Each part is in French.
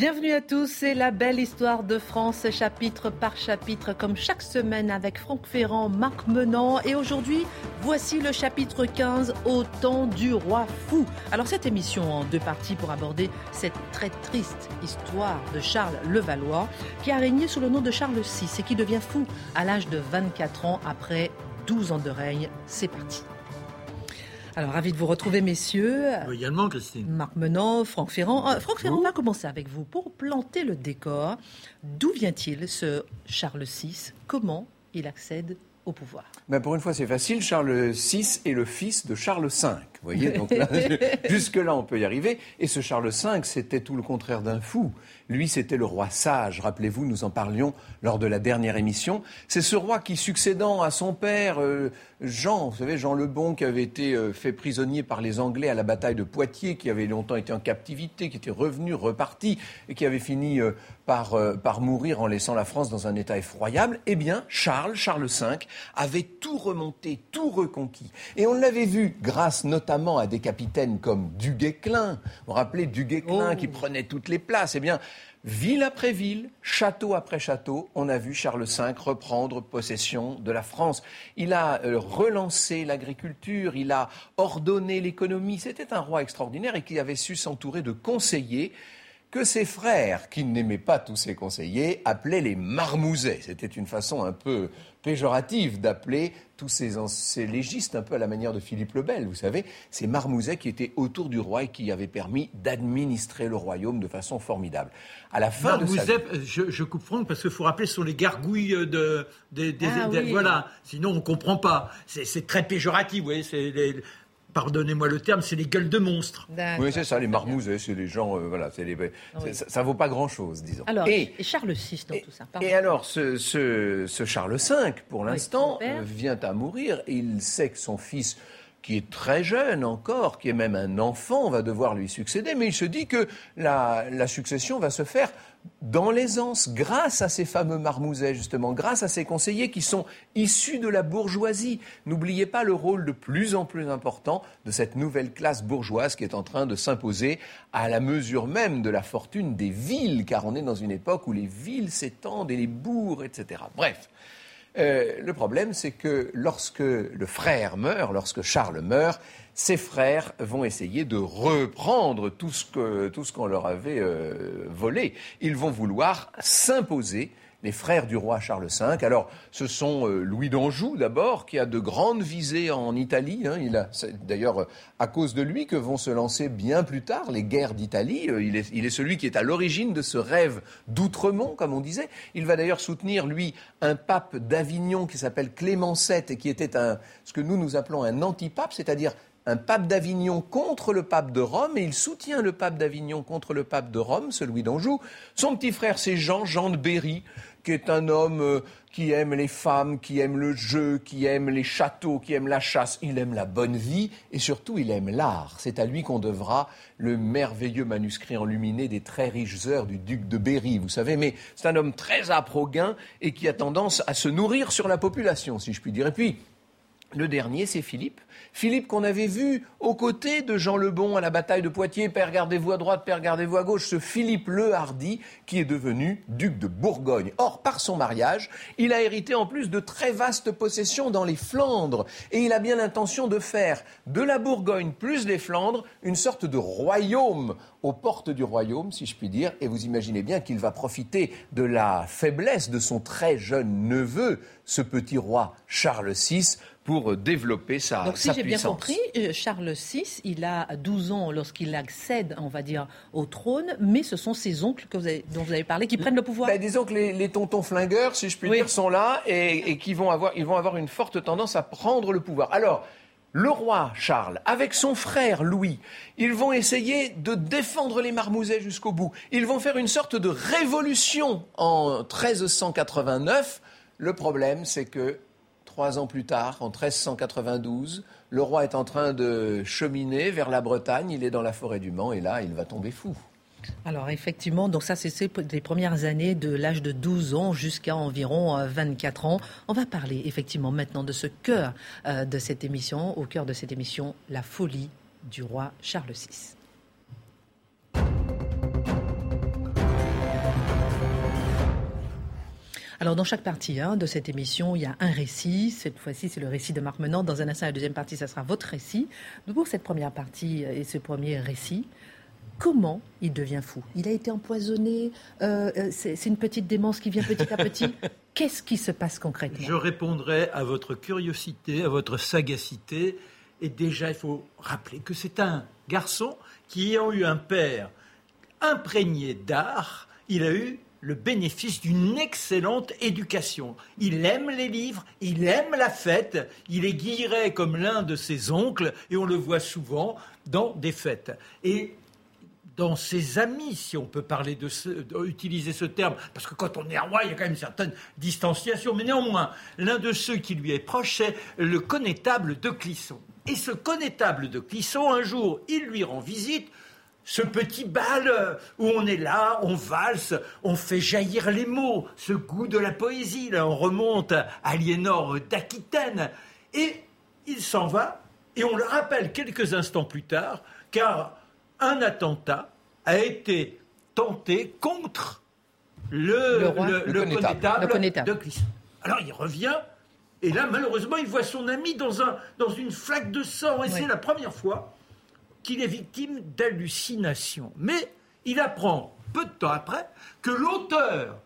Bienvenue à tous, c'est la belle histoire de France, chapitre par chapitre, comme chaque semaine avec Franck Ferrand, Marc Menant. Et aujourd'hui, voici le chapitre 15, Au temps du roi fou. Alors cette émission en deux parties pour aborder cette très triste histoire de Charles Levallois, qui a régné sous le nom de Charles VI et qui devient fou à l'âge de 24 ans après 12 ans de règne. C'est parti. Alors, ravi de vous retrouver, messieurs. Moi également, Christine. Marc Menant, Franck Ferrand. Euh, Franck Ferrand, on va commencer avec vous. Pour planter le décor, d'où vient-il ce Charles VI Comment il accède au pouvoir? Ben pour une fois, c'est facile. Charles VI est le fils de Charles V. Vous voyez, donc là, jusque-là, on peut y arriver. Et ce Charles V, c'était tout le contraire d'un fou. Lui, c'était le roi sage. Rappelez-vous, nous en parlions lors de la dernière émission. C'est ce roi qui, succédant à son père, euh, Jean, vous savez, Jean le Bon, qui avait été euh, fait prisonnier par les Anglais à la bataille de Poitiers, qui avait longtemps été en captivité, qui était revenu, reparti, et qui avait fini euh, par, par mourir en laissant la France dans un état effroyable, eh bien, Charles, Charles V, avait tout remonté, tout reconquis. Et on l'avait vu, grâce notamment à des capitaines comme Duguesclin. Vous vous rappelez Duguesclin Oh. qui prenait toutes les places Eh bien, Ville après ville, château après château, on a vu Charles V reprendre possession de la France. Il a euh, relancé l'agriculture, il a ordonné l'économie. C'était un roi extraordinaire et qui avait su s'entourer de conseillers que ses frères, qui n'aimaient pas tous ses conseillers, appelaient les marmousets. C'était une façon un peu péjorative d'appeler tous ces, ces légistes, un peu à la manière de Philippe le Bel, vous savez, ces marmousets qui étaient autour du roi et qui avaient permis d'administrer le royaume de façon formidable. À la fin de sa Marmouzet, euh, je, je coupe Franck parce qu'il faut rappeler ce sont les gargouilles euh, de, Ah des- oui. voilà. Sinon on comprend pas. C'est très péjoratif, vous voyez. Les- pardonnez-moi le terme, c'est les gueules de monstres. Oui, c'est ça, les marmousets, c'est les gens, euh, voilà, c'est les, c'est- ça, ça vaut pas grand-chose, disons. Alors, et, et Charles VI dans et- tout ça pardon. et alors, ce, ce- ce Charles V, pour l'instant, euh, vient à mourir. Et il sait que son fils, qui est très jeune encore, qui est même un enfant, va devoir lui succéder. Mais il se dit que la, succession va se faire dans l'aisance, grâce à ces fameux marmousets, justement, grâce à ces conseillers qui sont issus de la bourgeoisie. N'oubliez pas le rôle de plus en plus important de cette nouvelle classe bourgeoise qui est en train de s'imposer à la mesure même de la fortune des villes, car on est dans une époque où les villes s'étendent et les bourgs, etc. Bref. Euh, le problème, c'est que lorsque le frère meurt, lorsque Charles meurt, ses frères vont essayer de reprendre tout ce qu'on leur avait euh, volé. Ils vont vouloir s'imposer. Les frères du roi Charles V. Alors, ce sont euh, Louis d'Anjou d'abord, qui a de grandes visées en Italie. hein. Il a, d'ailleurs euh, à cause de lui que vont se lancer bien plus tard les guerres d'Italie. Euh, Il est, il est celui qui est à l'origine de ce rêve d'outremont, comme on disait. Il va d'ailleurs soutenir, lui, un pape d'Avignon qui s'appelle Clément VII et qui était un, ce que nous nous appelons un antipape, c'est-à-dire un pape d'Avignon contre le pape de Rome, et il soutient le pape d'Avignon contre le pape de Rome, celui d'Anjou. Son petit frère, c'est Jean, Jean de Berry, qui est un homme euh, qui aime les femmes, qui aime le jeu, qui aime les châteaux, qui aime la chasse. Il aime la bonne vie, et surtout, il aime l'art. C'est à lui qu'on devra le merveilleux manuscrit enluminé des très riches heures du duc de Berry, vous savez. Mais c'est un homme très âpre au gain et qui a tendance à se nourrir sur la population, si je puis dire. Et puis, le dernier, c'est Philippe. Philippe qu'on avait vu aux côtés de Jean le Bon à la bataille de Poitiers. Père, gardez-vous à droite, père, gardez-vous à gauche. Ce Philippe le Hardy qui est devenu duc de Bourgogne. Or, par son mariage, il a hérité en plus de très vastes possessions dans les Flandres. Et il a bien l'intention de faire de la Bourgogne plus les Flandres une sorte de royaume aux portes du royaume, si je puis dire. Et vous imaginez bien qu'il va profiter de la faiblesse de son très jeune neveu, ce petit roi Charles VI, pour développer sa, Donc, si sa j'ai bien compris, euh, Charles VI, il a 12 ans lorsqu'il accède, on va dire, au trône, mais ce sont ses oncles que vous avez- dont vous avez parlé qui prennent le pouvoir. Ben, disons que les, les tontons flingueurs, si je puis Oui. dire, sont là et, et qui vont avoir, ils vont avoir une forte tendance à prendre le pouvoir. Alors, le roi Charles, avec son frère Louis, ils vont essayer de défendre les marmousets jusqu'au bout. Ils vont faire une sorte de révolution en 1389. Le problème, c'est que trois ans plus tard, en 1392, le roi est en train de cheminer vers la Bretagne. Il est dans la forêt du Mans et là, il va tomber fou. Alors effectivement, donc ça c'est les premières années de l'âge de 12 ans jusqu'à environ 24 euh, ans. On va parler effectivement maintenant de ce cœur euh, de cette émission, au cœur de cette émission, la folie du roi Charles VI. Alors, dans chaque partie hein, de cette émission, il y a un récit. Cette fois-ci, c'est le récit de Marc Menant. Dans un instant, la deuxième partie, ça sera votre récit. Pour cette première partie et ce premier récit, comment il devient fou? Il a été empoisonné euh, euh, C'est une petite démence qui vient petit à petit Qu'est-ce qui se passe concrètement? Je répondrai à votre curiosité, à votre sagacité. Et déjà, il faut rappeler que c'est un garçon qui, ayant eu un père imprégné d'art, il a eu le bénéfice d'une excellente éducation. Il aime les livres, il aime la fête, il est guilleret comme l'un de ses oncles, et on le voit souvent dans des fêtes. Et dans ses amis, si on peut parler de, ce, utiliser ce terme, parce que quand on est roi, il y a quand même une certaine distanciation. Mais néanmoins, l'un de ceux qui lui est proche, c'est le connétable de Clisson. Et ce connétable de Clisson, un jour, il lui rend visite. Ce petit bal où on est là, on valse, on fait jaillir les mots, ce goût de la poésie, là, on remonte à Aliénor d'Aquitaine. Et il s'en va, et on le rappelle quelques instants plus tard, car un attentat a été tenté contre le, connétable, de Clisson. Alors il revient, et là, malheureusement, il voit son ami dans, un, dans une flaque de sang, et c'est la première fois qu'il est victime d'hallucinations. Mais il apprend, peu de temps après, que l'auteur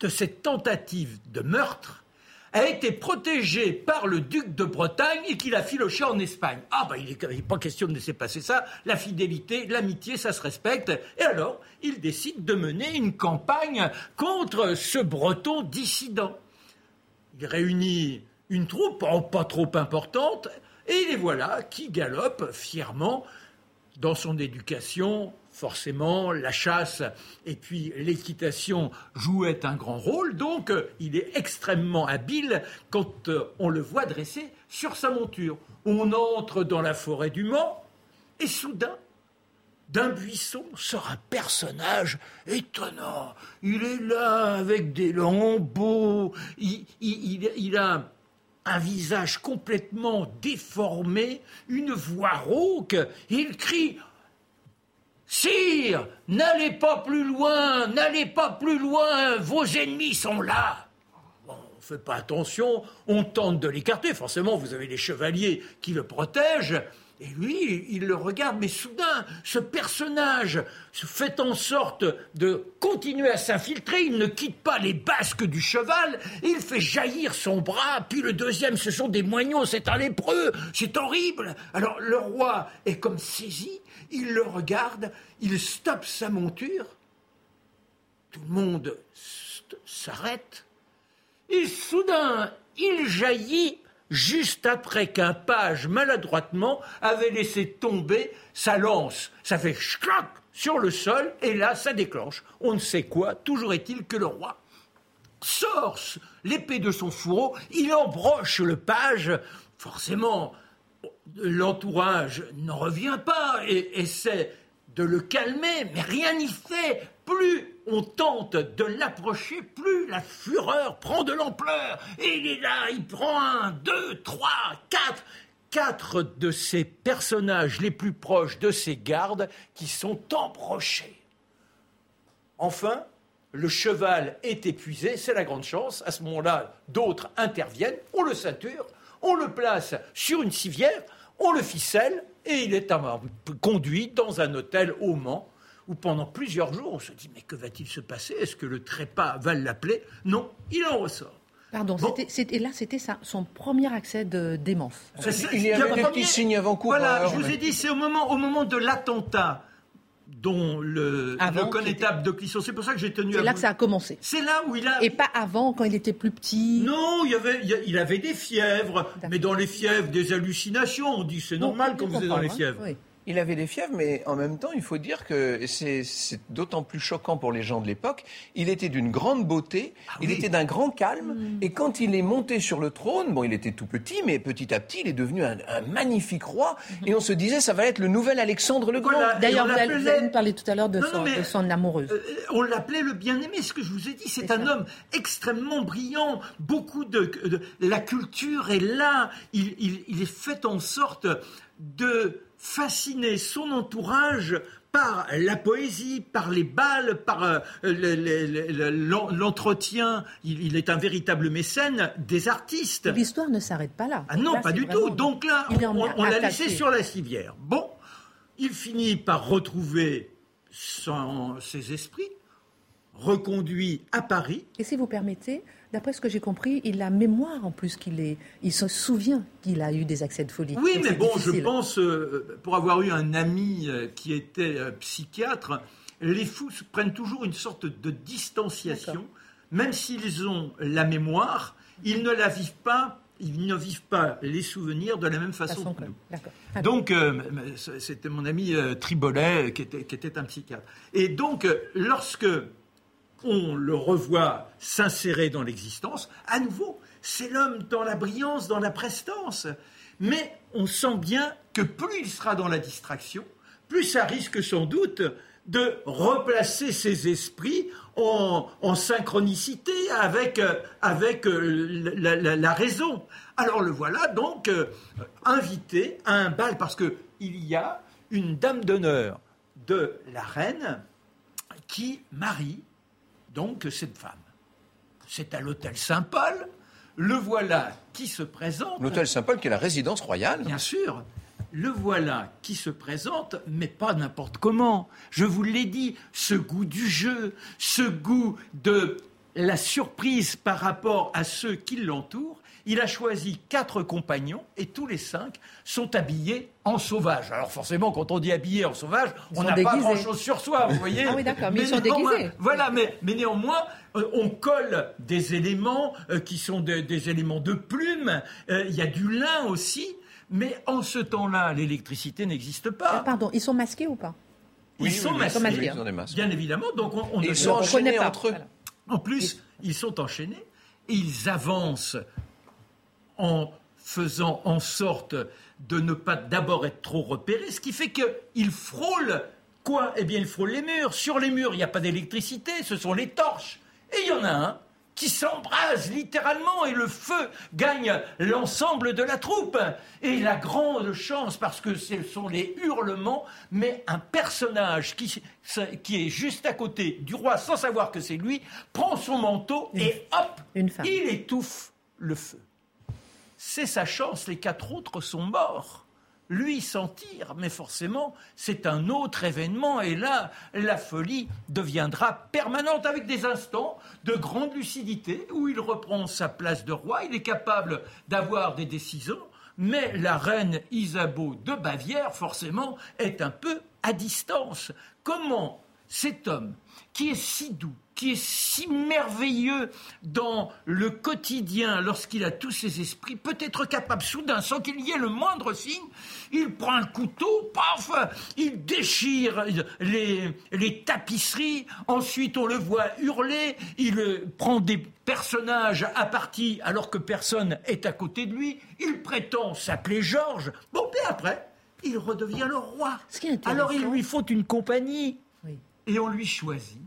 de cette tentative de meurtre a été protégé par le duc de Bretagne et qu'il a filoché en Espagne. Ah ben il n'est pas question de laisser passer ça. La fidélité, l'amitié, ça se respecte. Et alors, il décide de mener une campagne contre ce breton dissident. Il réunit une troupe pas trop importante et les voilà qui galopent fièrement dans son éducation forcément, la chasse et puis l'équitation jouaient un grand rôle. Donc, il est extrêmement habile quand euh, on le voit dresser sur sa monture. On entre dans la forêt du Mans et soudain, d'un buisson sort un personnage étonnant. Il est là avec des lambeaux, il a un visage complètement déformé, une voix rauque, il crie Sire, n'allez pas plus loin, n'allez pas plus loin, vos ennemis sont là. On fait pas attention, on tente de l'écarter. Forcément, vous avez les chevaliers qui le protègent. Et lui, il le regarde, mais soudain, ce personnage fait en sorte de continuer à s'infiltrer, il ne quitte pas les basques du cheval, il fait jaillir son bras, puis le deuxième, ce sont des moignons, c'est un lépreux, c'est horrible. Alors le roi est comme saisi, il le regarde, il stoppe sa monture, tout le monde s'arrête, et soudain, il jaillit juste après qu'un page maladroitement avait laissé tomber sa lance. Ça fait schlac sur le sol et là ça déclenche. On ne sait quoi, toujours est-il que le roi sort l'épée de son fourreau, il embroche le page. Forcément, l'entourage n'en revient pas et essaie de le calmer, mais rien n'y fait. Plus on tente de l'approcher, plus la fureur prend de l'ampleur. Et il est là, il prend un, deux, trois, quatre, quatre de ces personnages les plus proches de ses gardes qui sont embrochés. Enfin, le cheval est épuisé, c'est la grande chance. À ce moment-là, d'autres interviennent, on le ceinture, on le place sur une civière, on le ficelle et il est conduit dans un hôtel au Mans où pendant plusieurs jours on se dit mais que va-t-il se passer? Est-ce que le trépas va l'appeler? Non, il en ressort. Pardon, et là c'était son premier accès de démence. il y avait des petits signes avant-coureurs. Voilà, je vous ai dit, c'est au moment, au moment de l'attentat. dont le, Avant, le connétable de Clisson. C'est pour ça que j'ai tenu à C'est là vous- que ça a commencé. C'est là où il a. Et pas avant, quand il était plus petit. Non, il, y avait, il avait des fièvres, D'accord. mais dans les fièvres, des hallucinations. On dit c'est normal quand vous êtes dans les fièvres. hein. Oui. Il avait des fièvres, mais en même temps, il faut dire que c'est d'autant plus choquant pour les gens de l'époque. Il était d'une grande beauté, il oui. était d'un grand calme, Mm. et quand il est monté sur le trône, bon, il était tout petit, mais petit à petit, il est devenu un, un magnifique roi, Mm-hmm. et on se disait, ça va être le nouvel Alexandre le Grand. Voilà. D'ailleurs, vous, nous parler tout à l'heure de, son, de amoureuse. Euh, on l'appelait le bien-aimé, ce que je vous ai dit. C'est C'est un ça. homme extrêmement brillant. Beaucoup de, de- la culture est là. Il, il- il est fait en sorte de fasciner son entourage par la poésie, par les balles, par euh, le- le- le- l'en- l'entretien. Il, il est un véritable mécène des artistes. L'histoire ne s'arrête pas là. Ah non, Là, pas du tout. Donc là, on, on l'a laissé sur la civière. Bon, il finit par retrouver son- ses esprits, reconduit à Paris. Et si vous permettez, d'après ce que j'ai compris, il a mémoire en plus qu'il est, il se souvient qu'il a eu des accès de folie. Oui, Donc mais bon, je pense, euh, pour avoir eu un ami euh, qui était euh, psychiatre, les fous prennent toujours une sorte de distanciation, même s'ils ont la mémoire, ils ne la vivent pas, ils ne vivent pas les souvenirs de la même façon, Façon que nous. Ah, Donc, c'était mon ami Tribolet, qui était, qui était un psychiatre. Et donc, lorsque on le revoit s'insérer dans l'existence, à nouveau, c'est l'homme dans la brillance, dans la prestance. Mais on sent bien que plus il sera dans la distraction, plus ça risque sans doute de replacer ses esprits en, synchronicité avec, euh, euh, la, raison. Alors le voilà donc euh, invité à un bal parce que il y a une dame d'honneur de la reine qui marie donc cette femme. C'est à l'hôtel Saint-Paul. Le voilà qui se présente. L'hôtel Saint-Paul, qui est la résidence royale. Bien sûr. Le voilà qui se présente, mais pas n'importe comment. Je vous l'ai dit, ce goût du jeu, ce goût de la surprise par rapport à ceux qui l'entourent. Il a choisi quatre compagnons et tous les cinq sont habillés en sauvage. Alors forcément, quand on dit habillé en sauvage, Ils on n'a pas grand-chose sur soi, vous voyez. Ah oui, d'accord, mais ils sont néanmoins- déguisés. Voilà, mais, mais néanmoins, euh, on colle des éléments euh, qui sont de- des éléments de plume. Euh, Il y a du lin aussi. Mais en ce temps-là, l'électricité n'existe ah, pas. pardon, ils sont masqués ou pas? Ils sont oui, masqués. Ils. Bien évidemment, donc on, ne ils sont On enchaînés connaît pas. entre eux. Voilà. En plus, ils sont enchaînés et ils avancent en faisant en sorte de ne pas d'abord être trop repérés, ce qui fait qu'ils frôlent quoi? Eh bien, ils frôlent les murs. Sur les murs, il n'y a pas d'électricité, ce sont les torches. Et il y en a un qui s'embrase littéralement et le feu gagne l'ensemble de la troupe. Et la grande chance, parce que ce sont les hurlements, mais un personnage qui, qui est juste à côté du roi sans savoir que c'est lui, prend son manteau et hop, Une il étouffe le feu. C'est sa chance, les quatre autres sont morts. Lui s'en tire, mais forcément, c'est un autre événement, et là, la folie deviendra permanente avec des instants de grande lucidité où il reprend sa place de roi, il est capable d'avoir des décisions, mais la reine Isabeau de Bavière, forcément, est un peu à distance. Comment cet homme, qui est si doux, qui est si merveilleux dans le quotidien lorsqu'il a tous ses esprits, peut être capable soudain, sans qu'il y ait le moindre signe, il prend un couteau, paf, il déchire les, les tapisseries, ensuite on le voit hurler, il prend des personnages à partie alors que personne est à côté de lui, il prétend s'appeler Georges, bon, puis après, il redevient le roi. Ce qui est intéressant- Alors il lui faut une compagnie. Oui. Et on lui choisit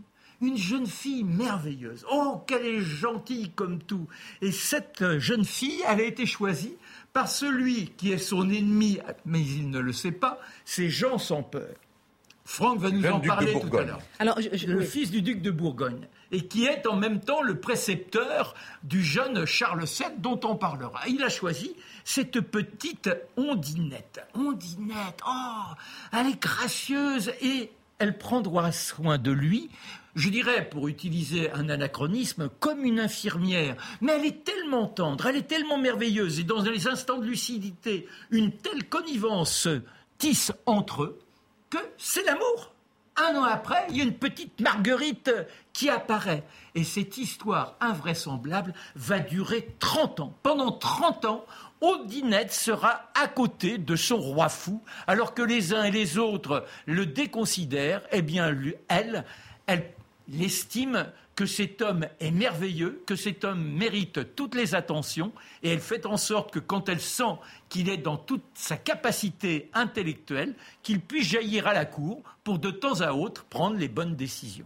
une jeune fille merveilleuse. Oh, qu'elle est gentille comme tout. Et cette jeune fille, elle a été choisie par celui qui est son ennemi, mais il ne le sait pas, c'est Jean sans peur. Franck va nous en duc de parler tout à Bourgogne. l'heure. Alors, je- je- Le oui. fils du duc de Bourgogne, et qui est en même temps le précepteur du jeune Charles VII dont on parlera. Il a choisi cette petite Ondinette. Ondinette, oh, elle est gracieuse et elle prendra soin de lui, je dirais, pour utiliser un anachronisme, comme une infirmière. Mais elle est tellement tendre, elle est tellement merveilleuse, et dans les instants de lucidité, une telle connivence se tisse entre eux que c'est l'amour. un an après, il y a une petite Marguerite qui apparaît. Et cette histoire invraisemblable va durer 30 ans. Pendant 30 ans, Odinette sera à côté de son roi fou, alors que les uns et les autres le déconsidèrent. Eh bien, elle, elle l'estime que cet homme est merveilleux, que cet homme mérite toutes les attentions, et elle fait en sorte que quand elle sent qu'il est dans toute sa capacité intellectuelle, qu'il puisse jaillir à la cour pour de temps à autre prendre les bonnes décisions.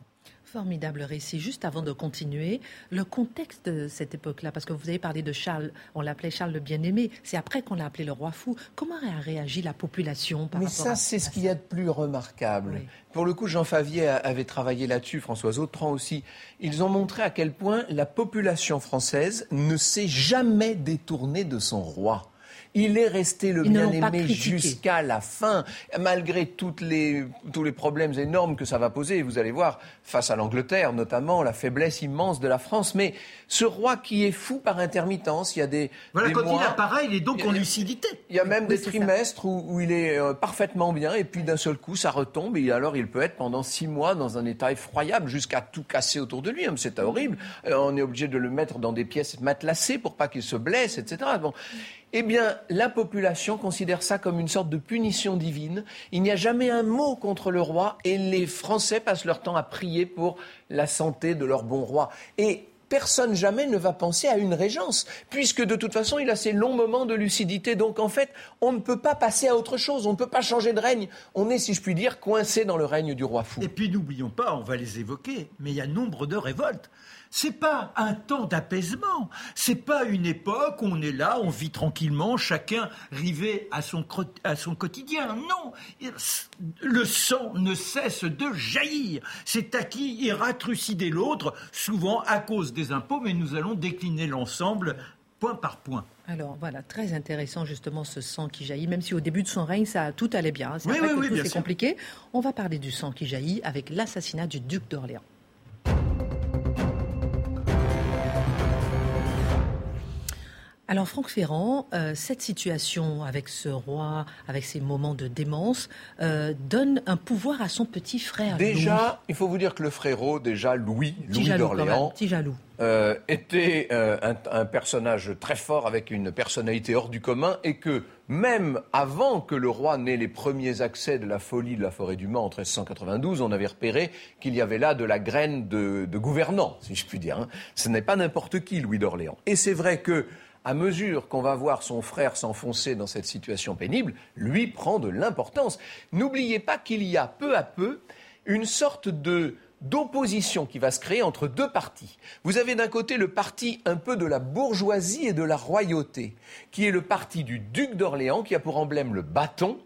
Formidable récit. Juste avant de continuer, le contexte de cette époque-là, parce que vous avez parlé de Charles, on l'appelait Charles le Bien-Aimé, c'est après qu'on l'a appelé le roi fou. Comment a réagi la population par Mais rapport ça, à c'est ce qu'il y a de plus remarquable. Oui. Pour le coup, Jean Favier avait travaillé là-dessus, François Autran aussi. Ils ont montré à quel point la population française ne s'est jamais détournée de son roi. Il est resté le bien-aimé jusqu'à la fin, malgré toutes les, tous les problèmes énormes que ça va poser. Et Vous allez voir, face à l'Angleterre notamment, la faiblesse immense de la France. Mais ce roi qui est fou par intermittence, il y a des, Voilà, des quand mois, il apparaît, il est donc Il y a- en lucidité. il y a même Oui, des trimestres où, où il est euh, parfaitement bien et puis d'un seul coup ça retombe et alors il peut être pendant six mois dans un état effroyable jusqu'à tout casser autour de lui. hein, C'est horrible. Euh, on est obligé de le mettre dans des pièces matelassées pour pas qu'il se blesse, etc. Bon. Eh bien, la population considère ça comme une sorte de punition divine. Il n'y a jamais un mot contre le roi et les Français passent leur temps à prier pour la santé de leur bon roi. Et personne jamais ne va penser à une régence, puisque de toute façon, il a ces longs moments de lucidité. Donc, en fait, on ne peut pas passer à autre chose, on ne peut pas changer de règne. On est, si je puis dire, coincé dans le règne du roi fou. Et puis n'oublions pas, on va les évoquer, mais il y a nombre de révoltes. C'est pas un temps d'apaisement. C'est pas une époque où on est là, on vit tranquillement, chacun rivé à son, cro- à son quotidien. Non, le sang ne cesse de jaillir. C'est à qui ira trucider l'autre, souvent à cause des impôts, mais nous allons décliner l'ensemble point par point. Alors voilà, très intéressant justement ce sang qui jaillit, même si au début de son règne, ça tout allait bien. C'est Oui, oui, compliqué. On va parler du sang qui jaillit avec l'assassinat du duc d'Orléans. Alors Franck Ferrand, euh, cette situation avec ce roi, avec ces moments de démence, euh, donne un pouvoir à son petit frère. Louis. Déjà, il faut vous dire que le frérot, déjà Louis, Louis d'Orléans, euh, était un, un personnage très fort avec une personnalité hors du commun et que même avant que le roi n'ait les premiers accès de la folie de la forêt du Mans en 1392, on avait repéré qu'il y avait là de la graine de, de gouvernant, si je puis dire. hein. Ce n'est pas n'importe qui, Louis d'Orléans. Et c'est vrai que à mesure qu'on va voir son frère s'enfoncer dans cette situation pénible, lui prend de l'importance. N'oubliez pas qu'il y a peu à peu une sorte de d'opposition qui va se créer entre deux partis. Vous avez d'un côté le parti un peu de la bourgeoisie et de la royauté, qui est le parti du duc d'Orléans, qui a pour emblème le bâton,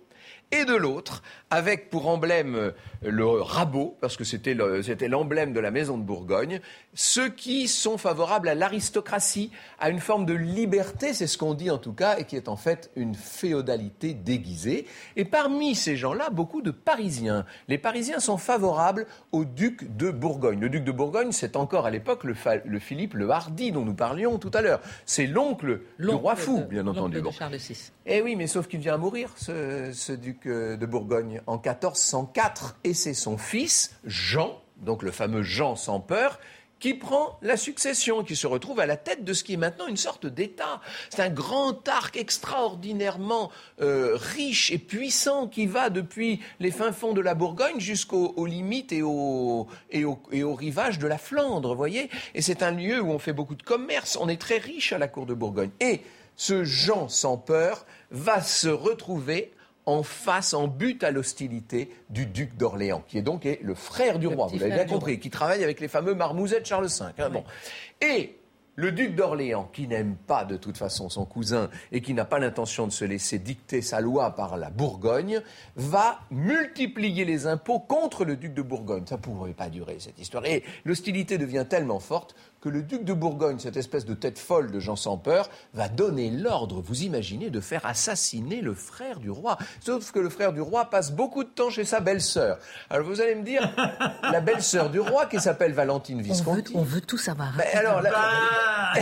et de l'autre, avec pour emblème euh, le rabot, parce que c'était le- c'était l'emblème de la maison de Bourgogne, ceux qui sont favorables à l'aristocratie, à une forme de liberté, c'est ce qu'on dit en tout cas, et qui est en fait une féodalité déguisée. Et parmi ces gens-là, beaucoup de Parisiens. Les Parisiens sont favorables au duc de Bourgogne. Le duc de Bourgogne, c'est encore à l'époque le, Philippe le Hardi dont nous parlions tout à l'heure. C'est l'oncle du roi fou, de- bien entendu. de. Charles VI. Eh oui, mais sauf qu'il vient à mourir, ce, ce duc euh, de Bourgogne, en 1404. Et c'est son fils, Jean, donc le fameux Jean sans peur, qui prend la succession, qui se retrouve à la tête de ce qui est maintenant une sorte d'État. C'est un grand arc extraordinairement euh, riche et puissant qui va depuis les fins fonds de la Bourgogne jusqu'aux aux limites et aux et au, et aux rivages de la Flandre, voyez. Et c'est un lieu où on fait beaucoup de commerce. On est très riche à la cour de Bourgogne. Et ce Jean sans peur va se retrouver en face, en but à l'hostilité du duc d'Orléans, qui est donc est le frère du Le roi, vous l'avez bien compris, qui travaille avec les fameux marmousets de Charles V. hein, bon. Et le duc d'Orléans, qui n'aime pas de toute façon son cousin et qui n'a pas l'intention de se laisser dicter sa loi par la Bourgogne, va multiplier les impôts contre le duc de Bourgogne. Ça ne pourrait pas durer, cette histoire. Et l'hostilité devient tellement forte que le duc de Bourgogne, cette espèce de tête folle de Jean sans peur, va donner l'ordre, vous imaginez, de faire assassiner le frère du roi. Sauf que le frère du roi passe beaucoup de temps chez sa belle-sœur. Alors vous allez me dire, la belle-sœur du roi, qui s'appelle Valentine On veut, Visconti. on veut tout savoir. Ben alors, la- Ah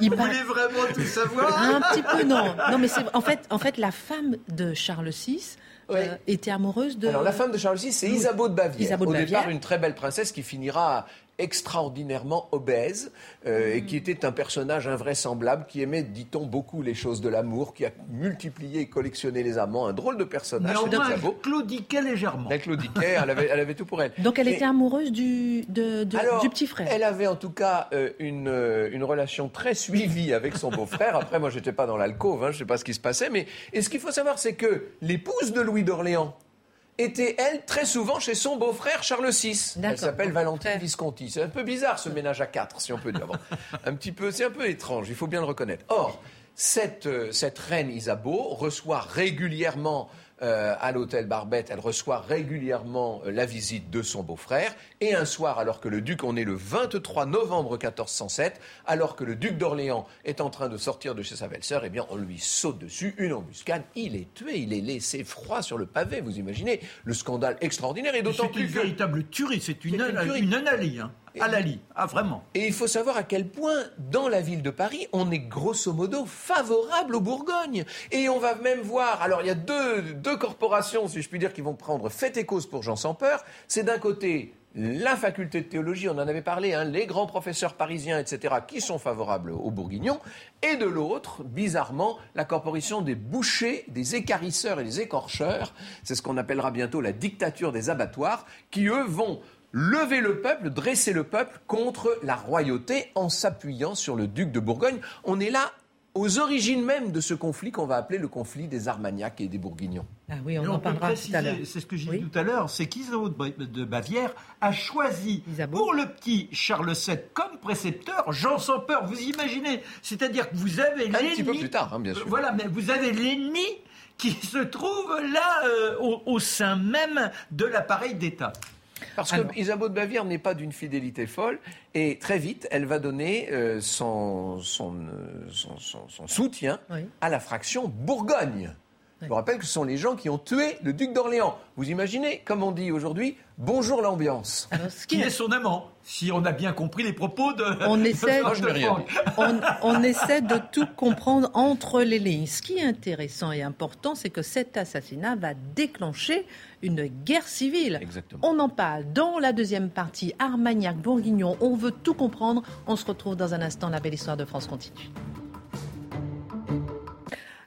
Il Vous voulez vraiment tout savoir? Un petit peu, non. Non, mais c'est en fait, en fait, la femme de Charles VI Ouais. euh, était amoureuse de. Alors la femme de Charles VI, c'est Isabeau de Bavière. Isabeau de Au Bavière. départ, une très belle princesse qui finira extraordinairement obèse euh, et qui était un personnage invraisemblable qui aimait, dit-on, beaucoup les choses de l'amour, qui a multiplié et collectionné les amants. Un drôle de personnage, Néanmoins, elle claudiquait légèrement. Elle claudiquait, elle avait, elle avait tout pour elle. Donc elle était amoureuse du, de- de- alors, du petit frère. Elle avait en tout cas euh, une, euh, une relation très suivie avec son beau-frère. Après, moi, j'étais pas dans l'alcôve, hein, je sais pas ce qui se passait. Mais et ce qu'il faut savoir, c'est que l'épouse de Louis d'Orléans était, elle, très souvent chez son beau-frère Charles VI. Elle s'appelle Valentine. Visconti. C'est un peu bizarre ce ménage à quatre, si on peut dire. Bon, un petit peu, c'est un peu étrange. Il faut bien le reconnaître. Or, cette, euh, cette reine Isabeau reçoit régulièrement euh, à l'hôtel Barbette, elle reçoit régulièrement euh, la visite de son beau-frère. Et un soir, alors que le duc, on est le 23 novembre 1407, alors que le duc d'Orléans est en train de sortir de chez sa belle-sœur, eh bien, on lui saute dessus, une embuscade. Il est tué, il est laissé froid sur le pavé. Vous imaginez le scandale extraordinaire et d'autant C'est plus une que véritable tuerie, c'est une, C'est une tuerie. une analyse. Hein. À la lit. Ah, vraiment. Et il faut savoir à quel point, dans la ville de Paris, on est grosso modo favorable aux Bourgogne. Et on va même voir, alors il y a deux, deux corporations, si je puis dire, qui vont prendre fait et cause pour Jean sans peur. C'est d'un côté la faculté de théologie, on en avait parlé, hein, les grands professeurs parisiens, etc., qui sont favorables aux Bourguignons, et de l'autre, bizarrement, la corporation des bouchers, des écarisseurs et des écorcheurs, c'est ce qu'on appellera bientôt la dictature des abattoirs, qui eux vont lever le peuple, dresser le peuple contre la royauté en s'appuyant sur le duc de Bourgogne. On est là aux origines même de ce conflit qu'on va appeler le conflit des Armagnacs et des Bourguignons. Ah oui, on en parlera tout à l'heure. préciser, c'est ce que j'ai Oui. dit tout à l'heure, c'est qu'Isabeau de Ba- de Bavière a choisi Isabeau. pour le petit Charles VII comme précepteur Jean sans peur. Vous imaginez C'est-à-dire que vous avez Un l'ennemi. petit peu plus tard, hein, bien sûr. Euh, Voilà, mais vous avez l'ennemi qui se trouve là euh, au, au sein même de l'appareil d'État. Parce Alors. que Isabeau de Bavière n'est pas d'une fidélité folle et très vite, elle va donner euh, son, son, euh, son- son- son soutien Oui. à la fraction Bourgogne. Je vous rappelle que ce sont les gens qui ont tué le duc d'Orléans. Vous imaginez, comme on dit aujourd'hui, bonjour l'ambiance. Ce Qui est son amant Si on a bien compris les propos de. On de essaie- de rien Franck. on, on essaie de tout comprendre entre les lignes. Ce qui est intéressant et important, c'est que cet assassinat va déclencher une guerre civile. Exactement. On en parle dans la deuxième partie, Armagnac, Bourguignon. On veut tout comprendre. On se retrouve dans un instant. La belle histoire de France continue.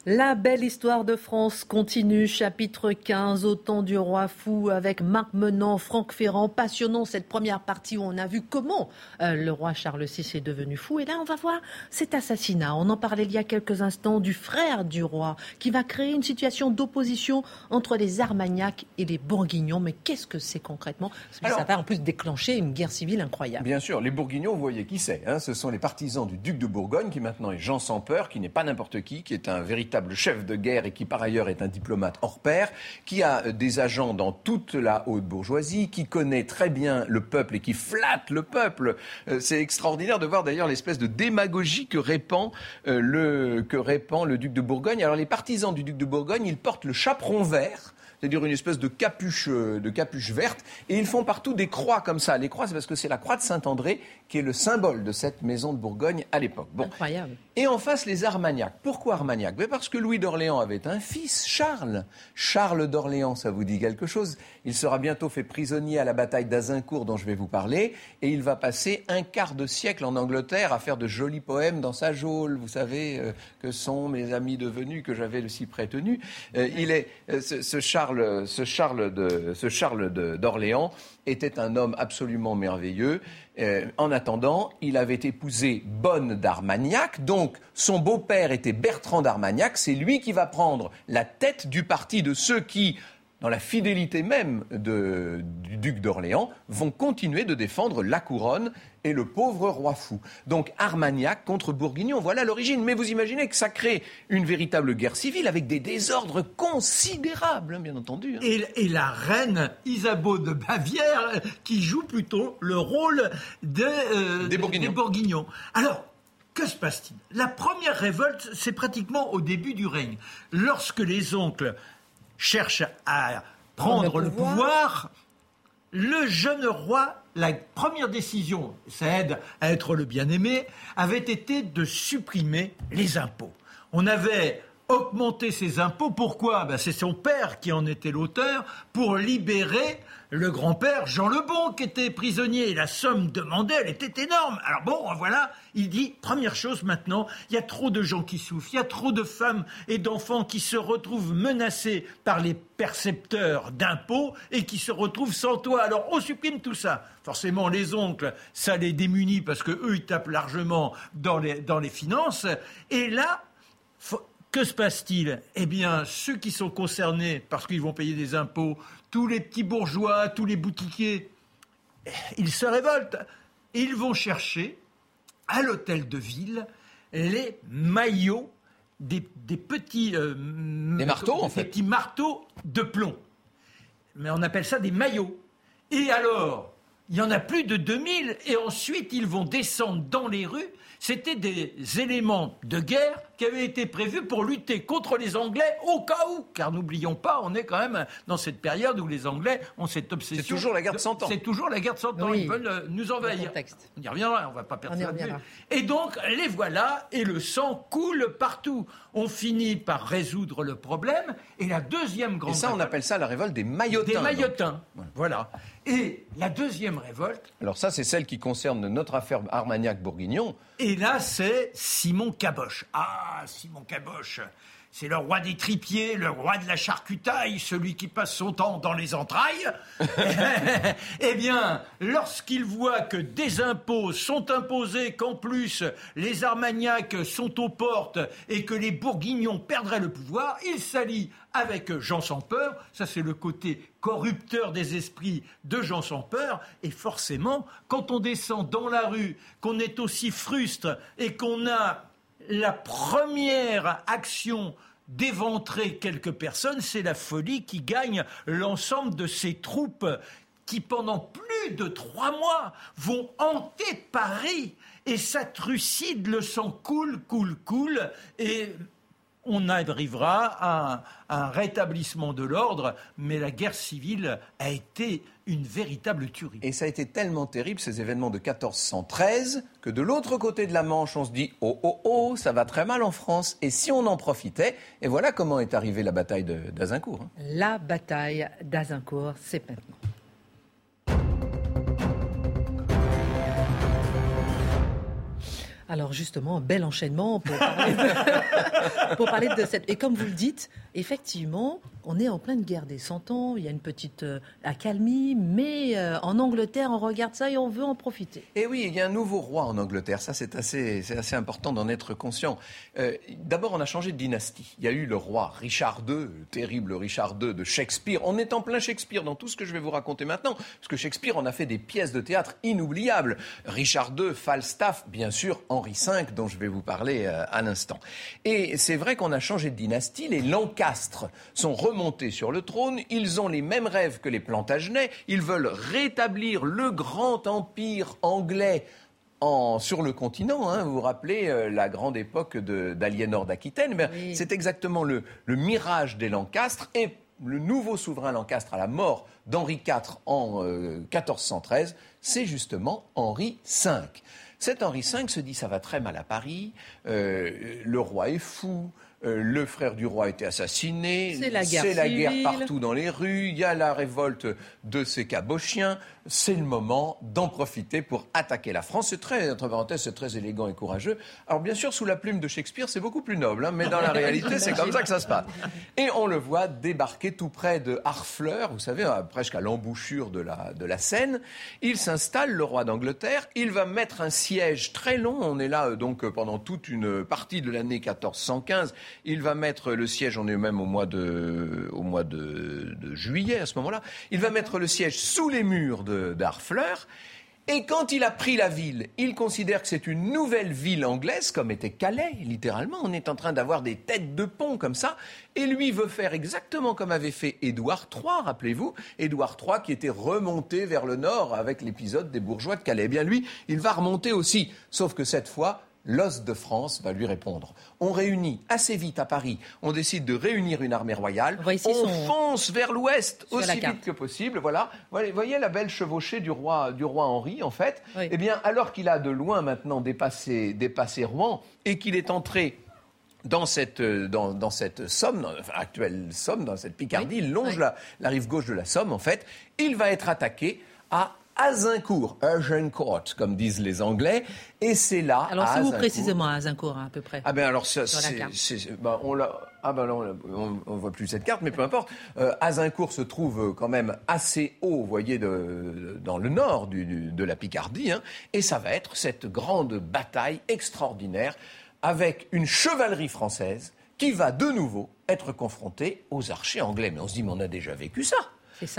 La belle histoire de France continue, chapitre 15, au temps du roi fou, avec Marc Menant, Franck Ferrand. Passionnant cette première partie où on a vu comment euh, le roi Charles VI est devenu fou. Et là, on va voir cet assassinat. On en parlait il y a quelques instants du frère du roi, qui va créer une situation d'opposition entre les Armagnacs et les Bourguignons. Mais qu'est-ce que c'est concrètement? Parce que Alors- Ça va en plus déclencher une guerre civile incroyable. Bien sûr, les Bourguignons, vous voyez qui c'est. hein, ce sont les partisans du duc de Bourgogne, qui maintenant est Jean sans peur, qui n'est pas n'importe qui, qui est un véritable chef de guerre et qui par ailleurs est un diplomate hors pair, qui a euh, des agents dans toute la haute bourgeoisie, qui connaît très bien le peuple et qui flatte le peuple. Euh, c'est extraordinaire de voir d'ailleurs l'espèce de démagogie que répand, euh, le, que répand le duc de Bourgogne. Alors les partisans du duc de Bourgogne, ils portent le chaperon vert c'est-à-dire une espèce de capuche, euh, de capuche verte, et ils font partout des croix comme ça. Les croix, c'est parce que c'est la croix de Saint-André qui est le symbole de cette maison de Bourgogne à l'époque. Bon. Incroyable. Et en face, les Armagnacs. Pourquoi Armagnac Parce que Louis d'Orléans avait un fils, Charles. Charles d'Orléans, ça vous dit quelque chose? Il sera bientôt fait prisonnier à la bataille d'Azincourt dont je vais vous parler, et il va passer un quart de siècle en Angleterre à faire de jolis poèmes dans sa geôle. Vous savez euh, que sont mes amis devenus, que j'avais de si près tenus. Euh, il est, euh, ce, ce Charles, ce Charles de, ce Charles d'Orléans était un homme absolument merveilleux. Euh, en attendant, il avait épousé Bonne d'Armagnac, donc son beau-père était Bertrand d'Armagnac, c'est lui qui va prendre la tête du parti de ceux qui, dans la fidélité même de- du duc d'Orléans, vont continuer de défendre la couronne et le pauvre roi fou. Donc Armagnac contre Bourguignon, voilà l'origine. Mais vous imaginez que ça crée une véritable guerre civile avec des désordres considérables, hein, bien entendu. hein. Et, et la reine Isabeau de Bavière euh, qui joue plutôt le rôle de, euh, Des Bourguignons. Bourguignons. Alors, que se passe-t-il? La première révolte, c'est pratiquement au début du règne. Lorsque les oncles cherchent à prendre le le pouvoir, le jeune roi, la première décision, ça aide à être le bien-aimé, avait été de supprimer les impôts. On avait augmenter ses impôts. Pourquoi? Ben, C'est son père qui en était l'auteur pour libérer le grand-père Jean le Bon qui était prisonnier. La somme demandée, elle était énorme. Alors bon, voilà, il dit, première chose maintenant, il y a trop de gens qui souffrent, il y a trop de femmes et d'enfants qui se retrouvent menacés par les percepteurs d'impôts et qui se retrouvent sans toit. Alors on supprime tout ça. Forcément, les oncles, ça les démunit parce que eux, ils tapent largement dans les, dans les finances. Et là, que se passe-t-il? Eh bien, ceux qui sont concernés parce qu'ils vont payer des impôts tous les petits bourgeois, tous les boutiquiers, ils se révoltent. Ils vont chercher à l'hôtel de ville les maillots des, petits euh, des marteaux en fait. petits marteaux de plomb. Mais on appelle ça des maillots. Et alors, il y en a plus de 2000 et ensuite ils vont descendre dans les rues c'était des éléments de guerre qui avaient été prévus pour lutter contre les Anglais au cas où. Car n'oublions pas, on est quand même dans cette période où les Anglais ont cette obsession. C'est toujours la guerre de 100 ans. C'est toujours la guerre de 100 ans. Ils veulent euh, nous envahir. On y reviendra, on va pas perdre ça. Et donc, les voilà, et le sang coule partout. On finit par résoudre le problème. Et la deuxième grande. Et ça, on appelle ça la révolte des maillotins. Des maillotins. Voilà. Et la deuxième révolte. Alors, ça, c'est celle qui concerne notre affaire Armagnac-Bourguignon. Et là, c'est Simon Caboche. Ah, Simon Caboche. C'est le roi des tripiers, le roi de la charcutaille, celui qui passe son temps dans les entrailles. eh bien, lorsqu'il voit que des impôts sont imposés, qu'en plus les Armagnacs sont aux portes et que les Bourguignons perdraient le pouvoir, il s'allie avec Jean sans peur. Ça, c'est le côté corrupteur des esprits de Jean sans peur. Et forcément, quand on descend dans la rue, qu'on est aussi frustre et qu'on a la première action d'éventrer quelques personnes, c'est la folie qui gagne l'ensemble de ces troupes qui, pendant plus de trois mois, vont hanter Paris. Et ça trucide, le sang coule, coule, coule. Et on arrivera à un, rétablissement de l'ordre, mais la guerre civile a été une véritable tuerie. Et ça a été tellement terrible, ces événements de 1413, que de l'autre côté de la Manche, on se dit Oh, oh, oh, ça va très mal en France. Et si on en profitait Et voilà comment est arrivée la bataille d'Azincourt. Hein. La bataille d'Azincourt, c'est maintenant. Alors justement, un bel enchaînement pour parler, de, cette... Et comme vous le dites, effectivement, on est en pleine guerre des cent ans, il y a une petite euh, accalmie, mais euh, en Angleterre, on regarde ça et on veut en profiter. Et oui, il y a un nouveau roi en Angleterre, ça c'est assez, assez important d'en être conscient. Euh, d'abord, on a changé de dynastie. Il y a eu le roi Richard II, le terrible Richard II de Shakespeare. On est en plein Shakespeare dans tout ce que je vais vous raconter maintenant, parce que Shakespeare en a fait des pièces de théâtre inoubliables. Richard II, Falstaff, bien sûr, Henri V, dont je vais vous parler à l'instant. Et c'est vrai qu'on a changé de dynastie. Les Sont remontés sur le trône. Ils ont les mêmes rêves que les Plantagenets. Ils veulent rétablir le grand empire anglais sur le continent. Hein. vous vous rappelez euh, la grande époque d'Aliénor d'Aquitaine C'est exactement le, mirage des Lancastres. Et le nouveau souverain Lancastre à la mort d'Henri IV en 1413, euh, c'est justement Henri V. Cet Henri V se dit ça va très mal à Paris, euh, le roi est fou, euh, le frère du roi a été assassiné, c'est la, guerre, partout dans les rues, il y a la révolte de ces cabochiens, c'est le moment d'en profiter pour attaquer la France. C'est très, entre parenthèses, c'est très élégant et courageux. Alors bien sûr, sous la plume de Shakespeare, c'est beaucoup plus noble, hein, mais dans la réalité, c'est comme ça que ça se passe. Et on le voit débarquer tout près de Harfleur, vous savez, presque à l'embouchure de la, de la Seine. Il s'installe, le roi d'Angleterre. Il va mettre un siège très long. On est là euh, donc euh, pendant toute une partie de l'année 1415. Il va mettre le siège, on est même au mois de, au mois de, de juillet à ce moment-là. Il va mettre le siège sous les murs de d'Arfleur. Et quand il a pris la ville, il considère que c'est une nouvelle ville anglaise, comme était Calais, littéralement. On est en train d'avoir des têtes de pont comme ça. Et lui veut faire exactement comme avait fait Édouard III, rappelez-vous. Édouard III qui était remonté vers le nord avec l'épisode des bourgeois de Calais. Eh bien lui, il va remonter aussi. Sauf que cette fois, l'os de France va lui répondre. On réunit assez vite à Paris, on décide de réunir une armée royale, on, fonce vers l'ouest aussi vite que possible. Voilà, vous voyez la belle chevauchée du roi, du roi Henri, en fait. Eh bien, alors qu'il a de loin maintenant dépassé, dépassé Rouen et qu'il est entré dans cette, euh, dans, dans cette Somme, dans- enfin, actuelle Somme, dans cette Picardie, il longe Oui. la, la rive gauche de la Somme, en fait. Il va être attaqué à Azincourt, Agincourt, comme disent les Anglais. Et c'est là, Alors, c'est où précisément à Azincourt, à peu près ah ben alors ça, c'est, ben, on l'a, ah ben non, on, on voit plus cette carte, mais peu importe. Euh, Azincourt se trouve euh, quand même assez haut, vous voyez, de- dans le nord du- du- de la Picardie, hein, et ça va être cette grande bataille extraordinaire avec une chevalerie française qui va de nouveau être confrontée aux archers anglais. Mais on se dit, mais on a déjà vécu ça.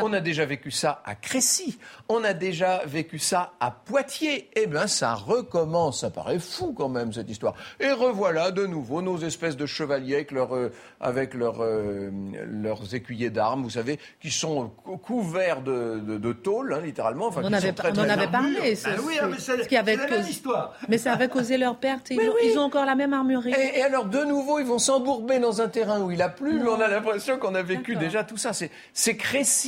On a déjà vécu ça à Crécy. On a déjà vécu ça à Poitiers. Eh bien, ça recommence. Ça paraît fou quand même, cette histoire. Et revoilà de nouveau nos espèces de chevaliers avec, leur, euh, avec leur, euh, leurs écuyers d'armes, vous savez, qui sont cou- couverts de, de, de tôle, hein, littéralement. Enfin, On en avait, très, on très avait parlé. Ben ce- oui, ah, mais c'est ce qui avait c'est la même causé- histoire. Mais ça avait causé leur perte. Ils, ont, oui. ils ont encore la même armurerie. Et, et alors, de nouveau, ils vont s'embourber dans un terrain où il a plu, mais on a l'impression qu'on a vécu D'accord. déjà tout ça. C'est, c'est Crécy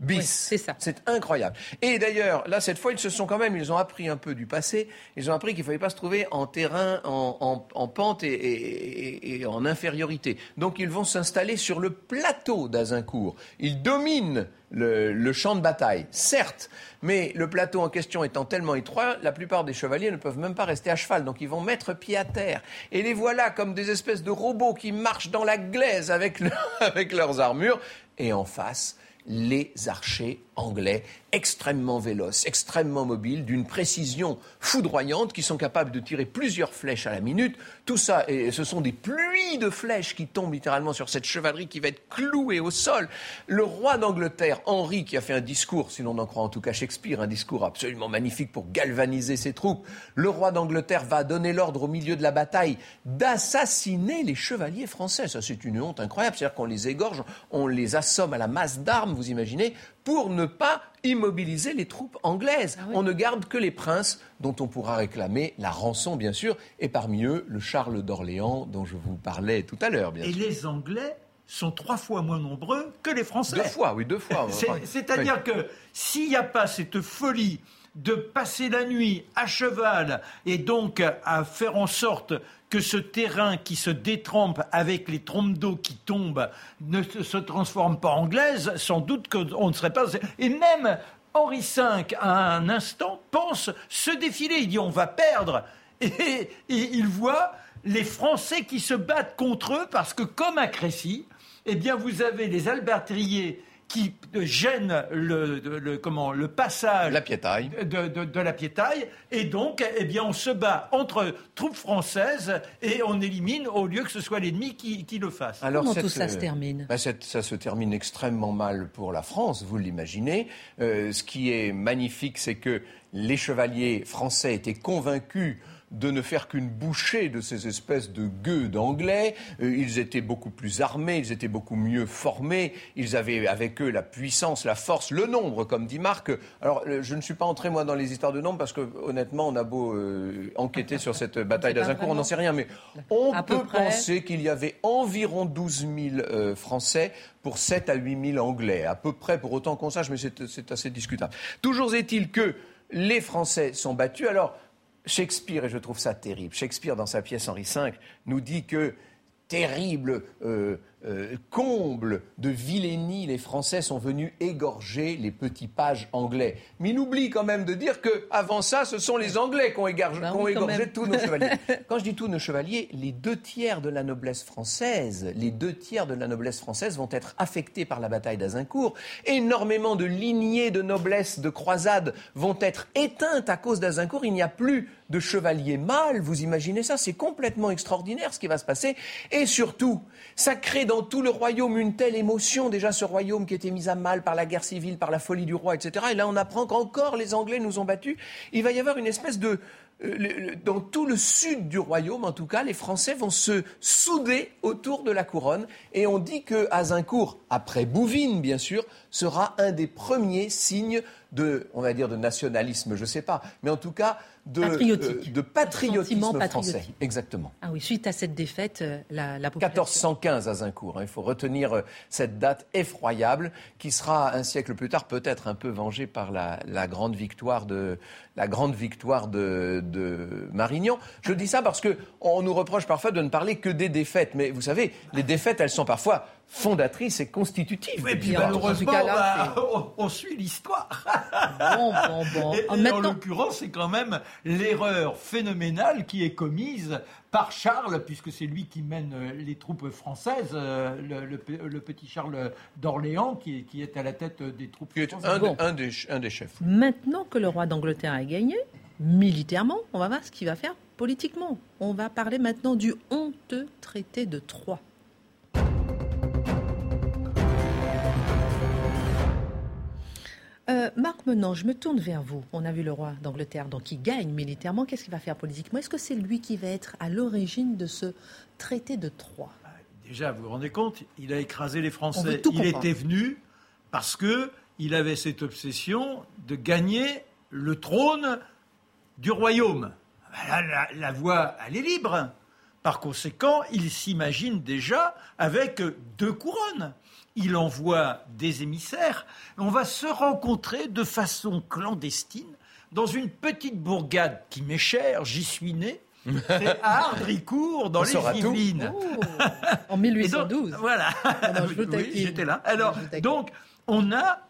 bis. Oui, c'est ça. C'est incroyable. Et d'ailleurs, là, cette fois, ils se sont quand même, ils ont appris un peu du passé. Ils ont appris qu'il ne fallait pas se trouver en terrain, en, en- en pente et, et- et en infériorité. Donc, ils vont s'installer sur le plateau d'Azincourt. Ils dominent le, le champ de bataille, certes, mais le plateau en question étant tellement étroit, la plupart des chevaliers ne peuvent même pas rester à cheval, donc ils vont mettre pied à terre. Et les voilà comme des espèces de robots qui marchent dans la glaise avec, le- avec leurs armures. Et en face, les archers anglais extrêmement véloces, extrêmement mobiles, d'une précision foudroyante, qui sont capables de tirer plusieurs flèches à la minute. Tout ça, et ce sont des pluies de flèches qui tombent littéralement sur cette chevalerie qui va être clouée au sol. Le roi d'Angleterre, Henri, qui a fait un discours, si l'on en croit en tout cas Shakespeare, un discours absolument magnifique pour galvaniser ses troupes, le roi d'Angleterre va donner l'ordre au milieu de la bataille d'assassiner les chevaliers français. Ça, c'est une honte incroyable. C'est-à-dire qu'on les égorge, on les assomme à la masse d'armes, vous imaginez, pour ne pas immobiliser les troupes anglaises. On ne garde que les princes dont on pourra réclamer la rançon, bien sûr, et parmi eux, le Charles d'Orléans dont je vous parlais tout à l'heure, bien Et sûr. les Anglais sont trois fois moins nombreux que les Français. Deux fois, oui, deux fois. C'est-à-dire que s'il n'y a pas cette folie de passer la nuit à cheval et donc à faire en sorte que ce terrain qui se détrempe avec les trompes d'eau qui tombent ne se- transforme pas en glaise, sans doute qu'on ne serait pas... Et même Henri V, à un instant, pense se défiler. Il dit on va perdre. Et, et il voit les Français qui se battent contre eux parce que, comme à Crécy, eh bien, vous avez les albertriers qui gênent le, le- comment, le passage La piétaille. de, de- de la piétaille. Et donc, eh bien, on se bat entre troupes françaises et on élimine au lieu que ce soit l'ennemi qui, qui le fasse. Alors, Comment cette, tout ça se euh, termine bah, cette- Ça se termine extrêmement mal pour la France, vous l'imaginez. Euh, ce qui est magnifique, c'est que les chevaliers français étaient convaincus de ne faire qu'une bouchée de ces espèces de gueux d'anglais. Euh, ils étaient beaucoup plus armés, ils étaient beaucoup mieux formés, ils avaient avec eux la puissance, la force, le nombre, comme dit Marc. Alors, euh, je ne suis pas entré, moi, dans les histoires de nombre, parce que, honnêtement, on a beau euh, enquêter sur cette bataille d'Azincourt, on n'en sait rien, mais on À peut penser qu'il y avait environ 12 000 euh, Français pour 7 à 8 000 Anglais, à peu près pour autant qu'on sache, mais c'est c'est assez discutable. Toujours est-il que les Français sont battus. Alors, Shakespeare, et je trouve ça terrible, Shakespeare, dans sa pièce Henri V, nous dit que terrible euh, euh, comble de vilainie, les Français sont venus égorger les petits pages anglais. Mais il oublie quand même de dire que avant ça, ce sont les Anglais qui ont égorgé, Ben qui ont oui, quand égorgé même. tous nos chevaliers. Quand je dis tous nos chevaliers, les deux tiers de la noblesse française, les deux tiers de la noblesse française vont être affectés par la bataille d'Azincourt. Énormément de lignées de noblesse de croisade vont être éteintes à cause d'Azincourt. Il n'y a plus de chevaliers mâles. Vous imaginez ça C'est complètement extraordinaire ce qui va se passer. Et surtout, ça crée dans tout le royaume une telle émotion. Déjà, ce royaume qui était mis à mal par la guerre civile, par la folie du roi, etc. Et là, on apprend qu'encore les Anglais nous ont battus. Il va y avoir une espèce de euh, dans tout le sud du royaume, en tout cas, les Français vont se souder autour de la couronne. Et on dit que Azincourt, après Bouvines, bien sûr, sera un des premiers signes de, on va dire, de nationalisme, je ne sais pas, mais en tout cas de, euh, de patriotisme français. patriotique. Exactement. Ah oui, suite à cette défaite, euh, la, la population. 1415 à Zincourt. hein. Il faut retenir euh, cette date effroyable qui sera un siècle plus tard peut-être un peu vengée par la, la grande victoire de la grande victoire de, de Marignan. Je dis ça parce que on nous reproche parfois de ne parler que des défaites. Mais vous savez, les défaites, elles sont parfois fondatrices et constitutives. Et puis malheureusement, bah, on, on suit l'histoire. Bon, bon, bon. Et, Ah, et en maintenant, l'occurrence, c'est quand même l'erreur phénoménale qui est commise par Charles, puisque c'est lui qui mène euh, les troupes françaises, euh, le, le pe- le petit Charles d'Orléans, qui, est- qui est à la tête des troupes Qui est françaises. un, Bon. des- un des, un des chefs. maintenant que le roi d'Angleterre a gagné, militairement, on va voir ce qu'il va faire politiquement. On va parler maintenant du honteux traité de Troyes. Euh, Marc Menant, je me tourne vers vous. On a vu le roi d'Angleterre, donc il gagne militairement. Qu'est-ce qu'il va faire politiquement? Est-ce que c'est lui qui va être à l'origine de ce traité de Troyes? Déjà, vous vous rendez compte, il a écrasé les Français. Il était venu parce que il avait cette obsession de gagner le trône du royaume. Là, la, la voie, elle est libre. Par conséquent, il s'imagine déjà avec deux couronnes. Il envoie des émissaires. On va se rencontrer de façon clandestine dans une petite bourgade qui m'est chère, j'y suis né. C'est à Ardricourt, dans On les. Yvelines. Oh, En Et donc, 1812. voilà. non, je vous Oui, taquine. j'étais là. Alors, donc, on a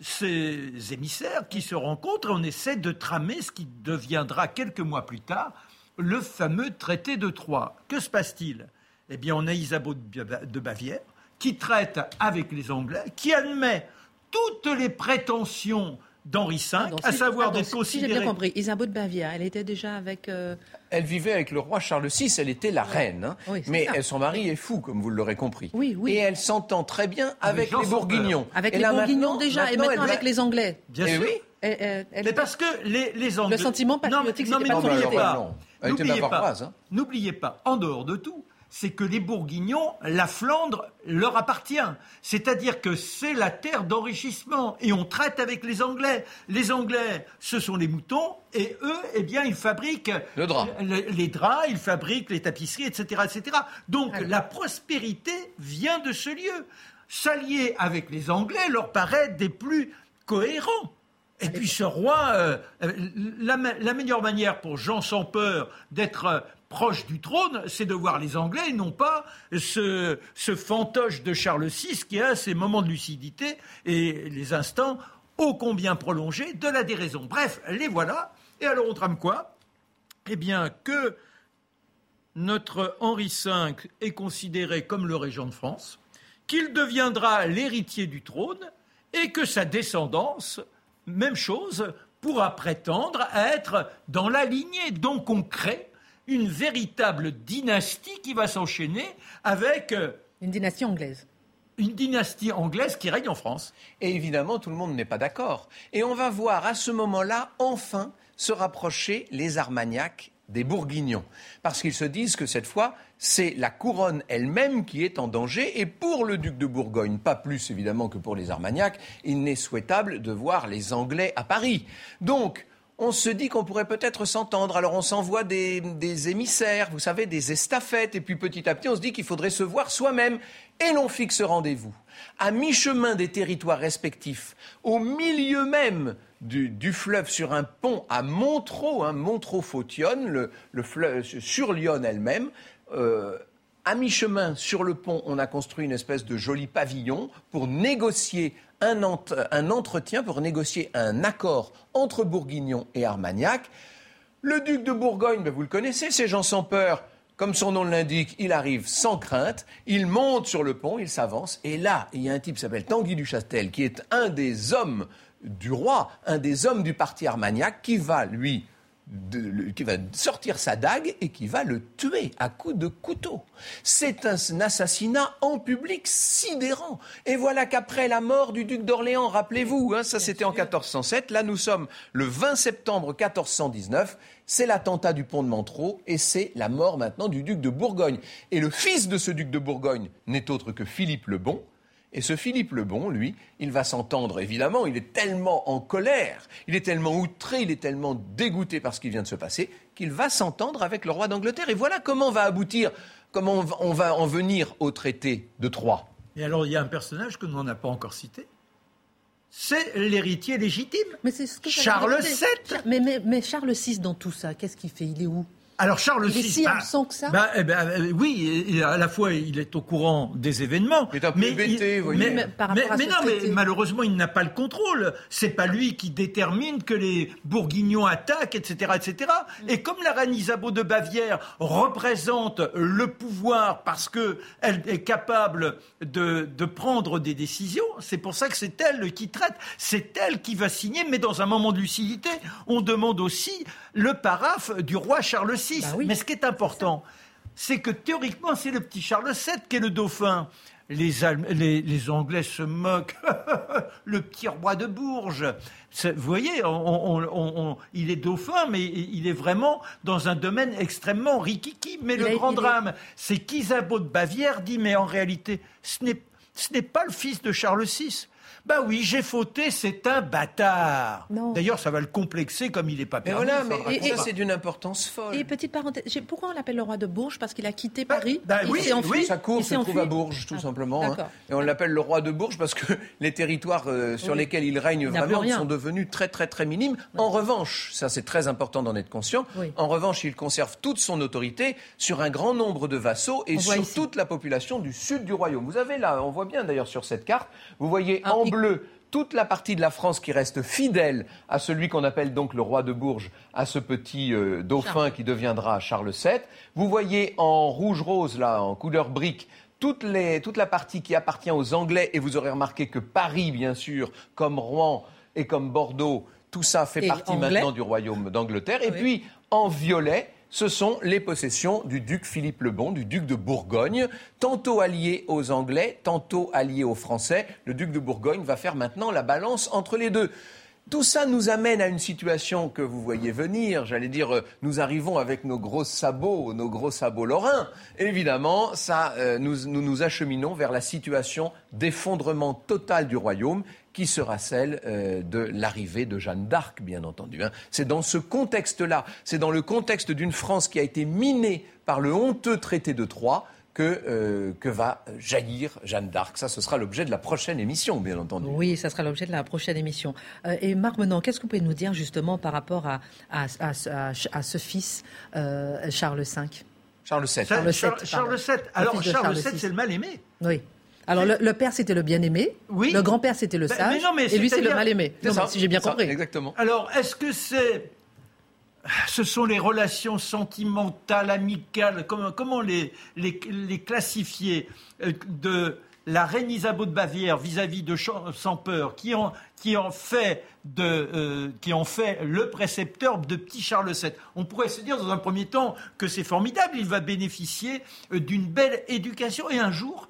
ces émissaires qui se rencontrent et on essaie de tramer ce qui deviendra quelques mois plus tard le fameux traité de Troyes. Que se passe-t-il? Eh bien, on a Isabeau de Bavière qui traite avec les Anglais, qui admet toutes les prétentions d'Henri V, Pardon, à savoir pardon, d'être Si j'ai bien compris, Isabeau de Bavière, elle était déjà avec. euh, Elle vivait avec le roi Charles VI, elle était la reine. hein. Oui, mais elle- son mari est fou, comme vous l'aurez compris. Oui, oui. Et elle s'entend très bien avec Jean les. Bourguignons. Avec Et les Bourguignons maintenant- déjà, et maintenant, elle avec les Anglais. Bien Eh sûr. oui. Elle- elle- elle- Mais parce que les, les Anglais. sentiment Non, mais- patriotique, non, mais n'oubliez pas. Non, elle était N'oubliez pas. hein. N'oubliez pas, en dehors de tout, c'est que les Bourguignons, la Flandre leur appartient. C'est-à-dire que c'est la terre d'enrichissement et on traite avec les Anglais. Les Anglais, ce sont les moutons et eux, eh bien, ils fabriquent Le drap. le- les draps, ils fabriquent les tapisseries, etc., etc. Donc la prospérité vient de ce lieu. S'allier avec les Anglais leur paraît des plus cohérents. Et puis ce roi, euh, euh, la, la meilleure manière pour Jean sans peur d'être euh, proche du trône, c'est de voir les Anglais et non pas ce, fantoche de Charles VI qui a ses moments de lucidité et les instants ô combien prolongés de la déraison. Bref, les voilà. Et alors on trame quoi? Eh bien que notre Henri V est considéré comme le régent de France, qu'il deviendra l'héritier du trône et que sa descendance, même chose, pourra prétendre à être dans la lignée. Donc on crée une véritable dynastie qui va s'enchaîner avec euh, Une dynastie anglaise. une dynastie anglaise qui règne en France. Et évidemment, tout le monde n'est pas d'accord. Et on va voir à ce moment-là, enfin, se rapprocher les Armagnacs des Bourguignons. Parce qu'ils se disent que cette fois, c'est la couronne elle-même qui est en danger. Et pour le duc de Bourgogne, pas plus évidemment que pour les Armagnacs, il n'est souhaitable de voir les Anglais à Paris. Donc, on se dit qu'on pourrait peut-être s'entendre. Alors on s'envoie des, émissaires, vous savez, des estafettes. Et puis petit à petit, on se dit qu'il faudrait se voir soi-même. Et l'on fixe rendez-vous. À mi-chemin des territoires respectifs, au milieu même du, fleuve, sur un pont à Montreux, hein, fleuve, sur Lyon elle-même. euh, à mi-chemin, sur le pont, on a construit une espèce de joli pavillon pour négocier un, ent- un entretien, pour négocier un accord entre Bourguignon et Armagnac. Le duc de Bourgogne, ben, vous le connaissez, c'est Jean sans peur. Comme son nom l'indique, il arrive sans crainte, il monte sur le pont, il s'avance, et là, il y a un type qui s'appelle Tanguy du Chastel, qui est un des hommes du roi, un des hommes du parti Armagnac, qui va lui de- le- qui va sortir sa dague et qui va le tuer à coups de couteau. C'est un, un assassinat en public sidérant. Et voilà qu'après la mort du duc d'Orléans, rappelez-vous, hein, ça c'était en 1407, là nous sommes le 20 septembre 1419, c'est l'attentat du pont de Montreux et c'est la mort maintenant du duc de Bourgogne. Et le fils de ce duc de Bourgogne n'est autre que Philippe le Bon, et ce Philippe le Bon, lui, il va s'entendre, évidemment, il est tellement en colère, il est tellement outré, il est tellement dégoûté par ce qui vient de se passer, qu'il va s'entendre avec le roi d'Angleterre. Et voilà comment va aboutir, comment on va- en venir au traité de Troyes. Et alors, il y a un personnage que l'on n'a pas encore cité. c'est l'héritier légitime. Mais c'est ce que j'allais Charles. VII. Mais, mais, mais Charles VI dans tout ça, qu'est-ce qu'il fait? Il est où? Alors Charles Il est VI, si bah, absent que ça bah, eh ben, euh, oui, et- à la fois il est au courant des événements, Il est un peu hébété, il- vous voyez. mais, Mais par mais- à mais non, mais malheureusement il n'a pas le contrôle. C'est pas lui qui détermine que les Bourguignons attaquent, etc., etc. Mm. Et comme la reine Isabeau de Bavière représente le pouvoir parce que elle est capable de, de prendre des décisions, c'est pour ça que c'est elle qui traite, c'est elle qui va signer. Mais dans un moment de lucidité, on demande aussi le paraphe du roi Charles VI. Bah oui. Mais ce qui est important, c'est que théoriquement, c'est le petit Charles VII qui est le dauphin. Les, Allem- les, les Anglais se moquent. le petit roi de Bourges. Vous voyez, on- on- on- on- il est dauphin, mais il est vraiment dans un domaine extrêmement rikiki. Mais le grand drame, c'est qu'Isabeau de Bavière dit, mais en réalité, ce n'est pas le fils de Charles VI. Bah oui, j'ai fauté, c'est un bâtard. Non. D'ailleurs, ça va le complexer comme il n'est pas Mais permis. voilà, ça mais raconte ça c'est d'une importance folle. Et petite parenthèse, j'ai- pourquoi on l'appelle le roi de Bourges Parce qu'il a quitté Bah, Paris bah il oui, s'est enfui oui, Sa cour Il se trouve à Bourges, tout Ah, simplement. hein. d'accord. Et on l'appelle le roi de Bourges parce que les territoires euh, sur Oui. lesquels il règne Il vraiment sont devenus très très très minimes. En revanche, ça c'est très important d'en être conscient, Oui. en revanche, il conserve toute son autorité sur un grand nombre de vassaux et On sur toute la population du sud du royaume. Vous avez là, on voit bien d'ailleurs sur cette carte, vous voyez Ah, en bleu toute la partie de la France qui reste fidèle à celui qu'on appelle donc le roi de Bourges, à ce petit euh, dauphin qui deviendra Charles VII. Vous voyez en rouge-rose, là, en couleur brique, les- toute la partie qui appartient aux Anglais, et vous aurez remarqué que Paris, bien sûr, comme Rouen et comme Bordeaux, tout ça fait Et partie anglais. maintenant du royaume d'Angleterre. Et Oui. puis, en violet, ce sont les possessions du duc Philippe le Bon, du duc de Bourgogne, tantôt allié aux Anglais, tantôt allié aux Français. Le duc de Bourgogne va faire maintenant la balance entre les deux. Tout ça nous amène à une situation que vous voyez venir. J'allais dire, euh, nous arrivons avec nos gros sabots, nos gros sabots lorrains. Évidemment, euh, nous, nous nous acheminons vers la situation d'effondrement total du royaume, qui sera celle euh, de l'arrivée de Jeanne d'Arc, bien entendu. hein. C'est dans ce contexte-là, c'est dans le contexte d'une France qui a été minée par le honteux traité de Troyes que, euh, que va jaillir Jeanne d'Arc. Ça, ce sera l'objet de la prochaine émission, bien entendu. Oui, ça sera l'objet de la prochaine émission. Euh, et Marc Menon, qu'est-ce que vous pouvez nous dire justement par rapport à, à, à, à- à ce fils, euh, Charles V? Charles VII. Charles, Charles VII, Charles. VII. Alors, Charles Charles VII, VI. c'est le mal-aimé. Oui. Alors le, le père c'était le bien-aimé, Oui. le grand-père c'était le Ben, sage, mais non, mais et lui c'est le mal-aimé. Non, ça, Si j'ai bien ça, compris. Exactement. Alors, est-ce que c'est. Ce sont les relations sentimentales, amicales, comment, les, classifier euh, de la reine Isabeau de Bavière vis-à-vis de Sans Peur, qui en, fait euh, qui en fait le précepteur de petit Charles VII. On pourrait se dire dans un premier temps que c'est formidable, il va bénéficier euh, d'une belle éducation et un jour,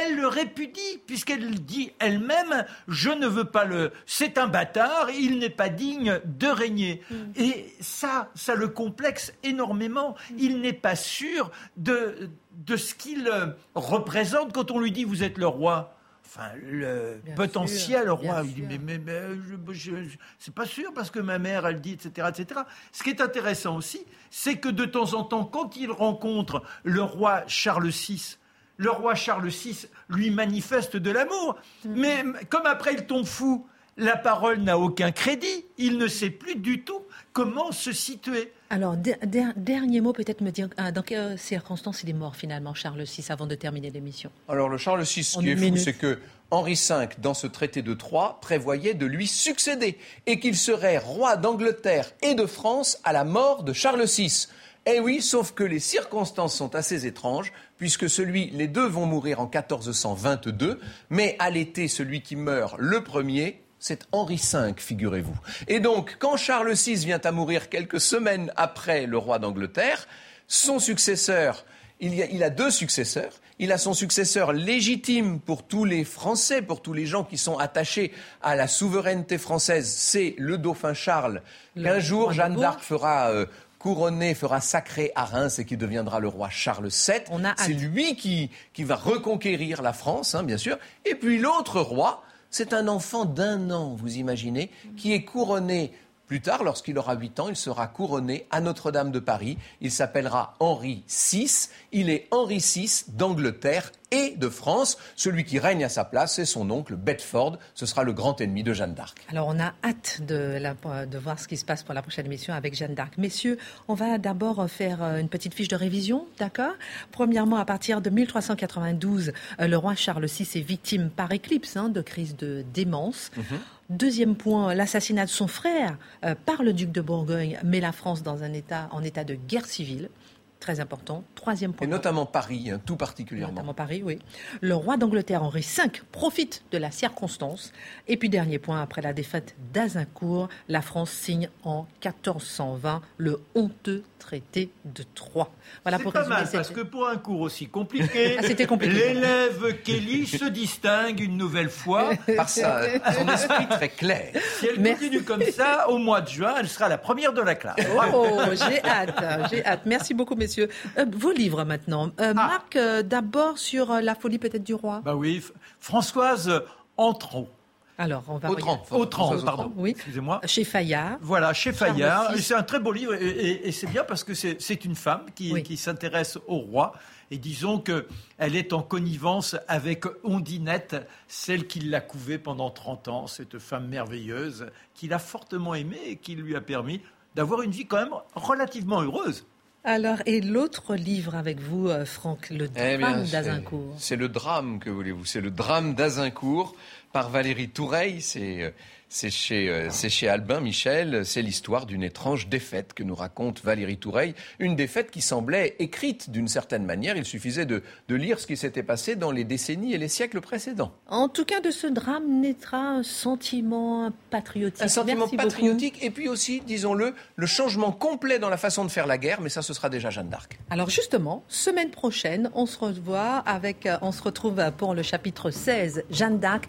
elle le répudie, puisqu'elle dit elle-même Je ne veux pas le. C'est un bâtard, il n'est pas digne de régner. Et ça, ça le complexe énormément. Il n'est pas sûr de, de ce qu'il euh, représente quand on lui dit Vous êtes le roi. Enfin, le Bien potentiel sûr, roi, il dit mais, mais, mais c'est pas sûr parce que ma mère elle dit etc etc. Ce qui est intéressant aussi, c'est que de temps en temps, quand il rencontre le roi Charles VI, le roi Charles VI lui manifeste de l'amour, Mm-hmm. mais comme après il tombe fou, la parole n'a aucun crédit, il ne sait plus du tout comment se situer. Alors der- der- dernier mot peut-être me dire ah, dans quelles circonstances il est mort finalement Charles VI avant de terminer l'émission? Alors le Charles VI, ce En qui est fou, c'est que Henri V, dans ce traité de Troyes, prévoyait de lui succéder et qu'il serait roi d'Angleterre et de France à la mort de Charles VI. Eh oui, sauf que les circonstances sont assez étranges, puisque celui, les deux vont mourir en 1422, mais à l'été, celui qui meurt le premier, c'est Henri V, figurez-vous. Et donc, quand Charles VI vient à mourir quelques semaines après le roi d'Angleterre, son successeur, il, y a, il a deux successeurs. Il a son successeur légitime pour tous les Français, pour tous les gens qui sont attachés à la souveraineté française, c'est le dauphin Charles, Le qu'un jour Jeanne d'Arc fera euh, couronner, fera sacrer à Reims et qui deviendra le roi Charles VII. C'est lui qui, qui va reconquérir la France, hein, bien sûr. Et puis l'autre roi, c'est un enfant d'un an, vous imaginez, qui est couronné Plus tard, lorsqu'il aura 8 ans, il sera couronné à Notre-Dame de Paris. Il s'appellera Henri VI. Il est Henri VI d'Angleterre et de France. Celui qui règne à sa place, c'est son oncle Bedford. Ce sera le grand ennemi de Jeanne d'Arc. Alors on a hâte de, de, voir ce qui se passe pour la prochaine émission avec Jeanne d'Arc. Messieurs, on va d'abord faire euh, une petite fiche de révision, d'accord? Premièrement, à partir de 1392, euh, le roi Charles VI est victime par éclipse hein, de crise de démence. Mhm. Deuxième point, l'assassinat de son frère euh, par le duc de Bourgogne met la France dans un état, en état de guerre civile très important. Troisième point. Et notamment Paris, hein, tout particulièrement. Notamment Paris, oui. Le roi d'Angleterre, Henri V, profite de la circonstance. Et puis, dernier point, après la défaite d'Azincourt, la France signe en 1420 le honteux traité de Troyes. Voilà pour pas mal, parce que pour un cours aussi compliqué, ah, compliqué. l'élève Kelly se distingue une nouvelle fois par ça, son esprit très clair. Si elle continue comme ça, au mois de juin, elle sera la première de la classe. Oh, j'ai hâte, j'ai hâte. Merci beaucoup, messieurs. Euh, vos livres maintenant. Euh, ah. Marc, euh, d'abord sur la folie peut-être du roi. Bah oui, Françoise Entron. Alors, on va Autran, Autran pardon. Oui. Excusez-moi. Chez Fayard. Voilà, chez Fayard. C'est un très beau livre et, c'est bien parce que c'est une femme qui, qui s'intéresse au roi. Et disons qu'elle est en connivence avec Ondinette, celle qui l'a couvée pendant 30 ans, cette femme merveilleuse, qu'il a fortement aimée et qui lui a permis d'avoir une vie quand même relativement heureuse. Alors, et l'autre livre avec vous, euh, Franck, le eh drame d'Azincourt C'est le drame, que voulez-vous? C'est le drame d'Azincourt par Valérie Toureille. C'est euh, c'est chez, euh, c'est chez Albin Michel. C'est l'histoire d'une étrange défaite que nous raconte Valérie Toureille. Une défaite qui semblait écrite d'une certaine manière. Il suffisait de, de lire ce qui s'était passé dans les décennies et les siècles précédents. En tout cas, de ce drame naîtra un sentiment patriotique. Un sentiment patriotique et puis aussi, disons-le, le changement complet dans la façon de faire la guerre. Mais ça, ce sera déjà Jeanne d'Arc. Alors justement, semaine prochaine, on se revoit avec, euh, on se retrouve pour le chapitre 16, Jeanne d'Arc.